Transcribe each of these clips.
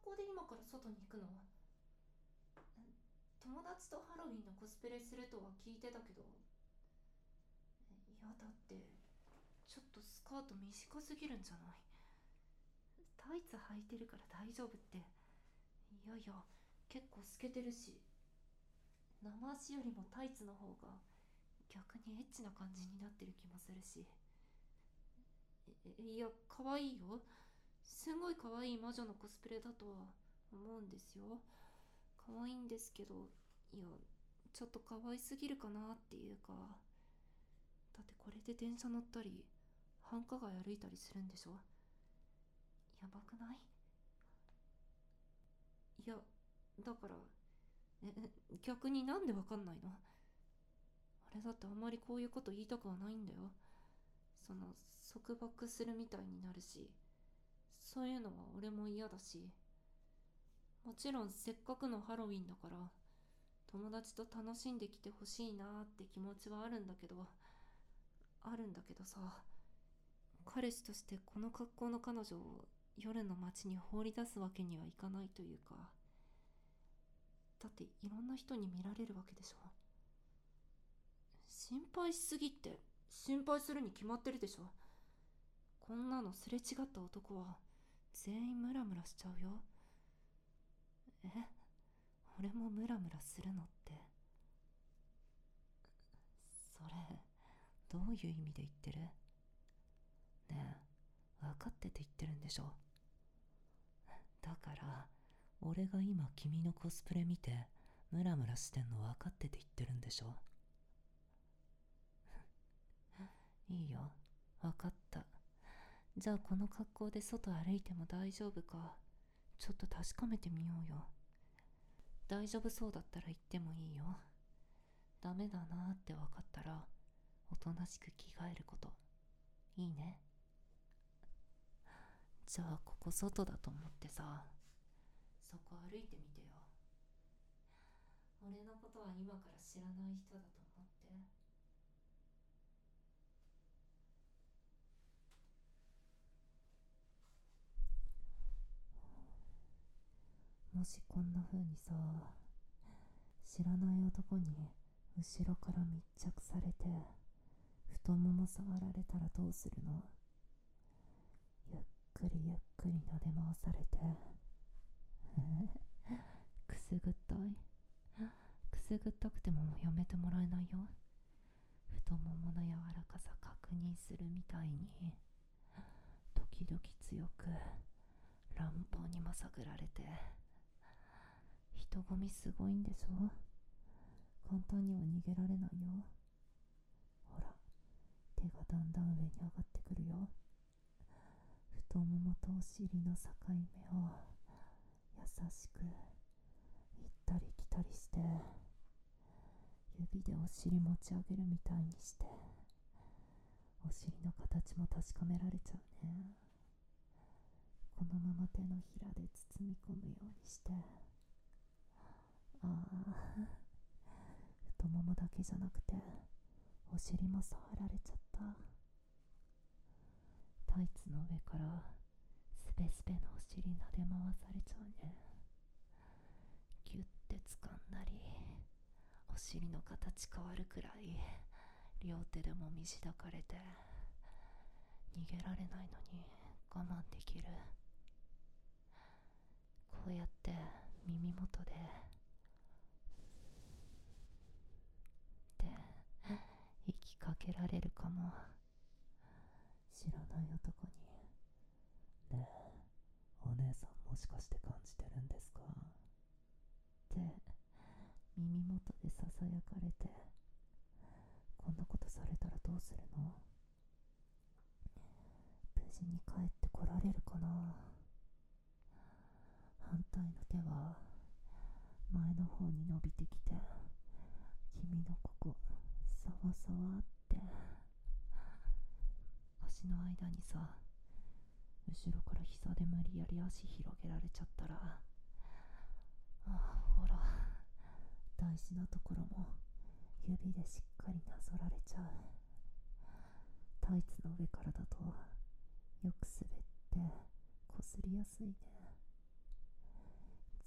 格好で今から外に行くの友達とハロウィンのコスプレするとは聞いてたけどいやだってちょっとスカート短すぎるんじゃない？タイツ履いてるから大丈夫って。いやいや結構透けてるし生足よりもタイツの方が逆にエッチな感じになってる気もするし。いや可愛いよ。すごい可愛い魔女のコスプレだとは思うんですよ。可愛いんですけどいやちょっと可愛すぎるかなっていうかだってこれで電車乗ったり繁華街歩いたりするんでしょ。やばくない？いやだからえ逆になんでわかんないの？あれだってあんまりこういうこと言いたくはないんだよ。その束縛するみたいになるし。そういうのは俺も嫌だしもちろんせっかくのハロウィンだから友達と楽しんできてほしいなって気持ちはあるんだけどあるんだけどさ彼氏としてこの格好の彼女を夜の街に放り出すわけにはいかないというかだっていろんな人に見られるわけでしょ。心配しすぎって心配するに決まってるでしょ。こんなのすれ違った男は全員ムラムラしちゃうよ。え？俺もムラムラするのって。それどういう意味で言ってる？ねえ分かってて言ってるんでしょ？だから俺が今君のコスプレ見てムラムラしてんの分かってて言ってるんでしょ？いいよ。分かった。じゃあこの格好で外歩いても大丈夫か。ちょっと確かめてみようよ。大丈夫そうだったら言ってもいいよ。ダメだなって分かったらおとなしく着替えること。いいね。じゃあここ外だと思ってさ。そこ歩いてみてよ。俺のことは今から知らない人だと思ってもしこんな風にさ知らない男に後ろから密着されて太もも触られたらどうするの？ゆっくりゆっくり撫で回されて。くすぐったい。くすぐったくてももうやめてもらえないよ。太ももの柔らかさ確認するみたいに。時々強く乱暴にも探られて。人混みすごいんでしょ簡単には逃げられないよ。ほら手がだんだん上に上がってくるよ。太ももとお尻の境目を優しく行ったり来たりして指でお尻持ち上げるみたいにしてお尻の形も確かめられちゃうね。このまま手のひらで包み込むようにして。ああ 太ももだけじゃなくてお尻も触られちゃった。タイツの上からスペスペのお尻撫で回されちゃうね。ギュッて掴んだりお尻の形変わるくらい両手でもみしだかれて逃げられないのに我慢できる。こうやって耳元でって息かけられるかも。知らない男に「ねえお姉さんもしかして感じてるんですか?」って耳元でささやかれてこんなことされたらどうするの？無事に帰ってこられるかな？反対の手は前の方に伸びてきて君のここさわさわって足の間にさ後ろから膝で無理やり足広げられちゃったらあほら大事なところも指でしっかりなぞられちゃう。タイツの上からだとよく滑ってこすりやすいね。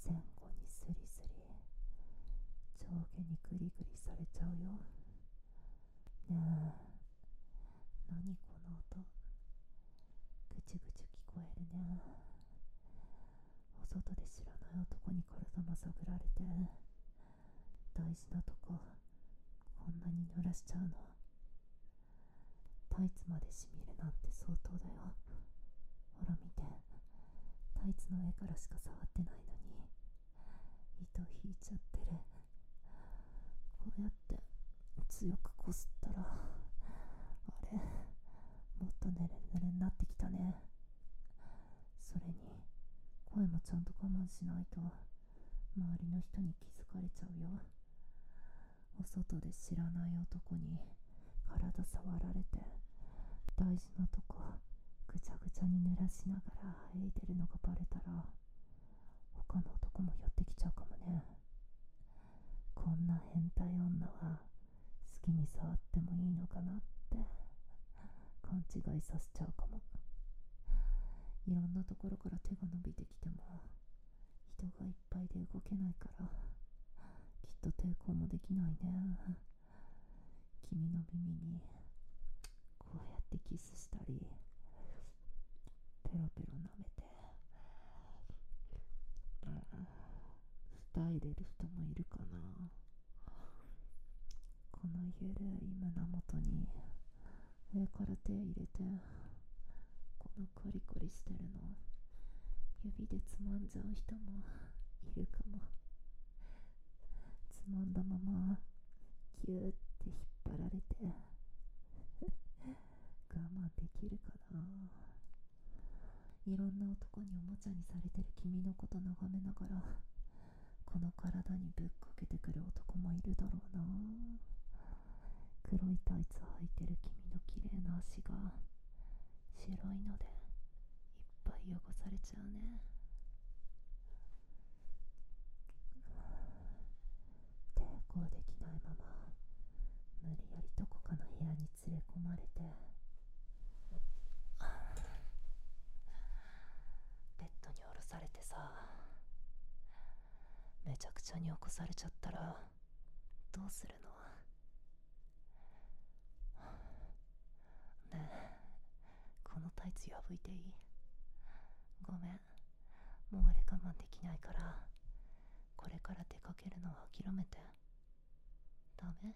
前後にスリスリ上下にグリグリされちゃうよ。ねえ何この音。ぐちぐち聞こえるね。お外で知らない男に体まさぐられて。大事なとここんなに濡らしちゃうの。タイツまでしみるなんて相当だよ。ほら見て。タイツの上からしか触ってないのに。糸引いちゃってる。こうやって。強くこすったらあれもっとネレネレになってきたね。それに声もちゃんと我慢しないと周りの人に気づかれちゃうよ。お外で知らない男に体触られて大事なとこぐちゃぐちゃに濡らしながら剥いでるのがバレたら他の男も寄ってきちゃうかもね。こんな変態女はきに触ってもいいのかなって勘違いさせちゃうかも。いろんなところから手が伸びてきても人がいっぱいで動けないからきっと抵抗もできないね。君の耳にこうやってキスしたりペロペロ舐めて、うん、スタイれる人もいるかなこのゆるい胸元に上から手入れてこのコリコリしてるの指でつまんじゃう人もいるかも。つまんだままギューって引っ張られて我慢できるかな。いろんな男におもちゃにされてる君のこと眺めながらこの体にぶっかけてくる男もいるだろうな。黒いタイツ履いてる君いのでいっぱい汚されちゃうね。抵抗できないまま無理やりどこかの部屋に連れ込まれてベッドに下ろされてさめちゃくちゃに起こされちゃったらどうするのねえこのタイツ破いていい？ごめん。もうあれ我慢できないからこれから出かけるのは諦めて。ダメ？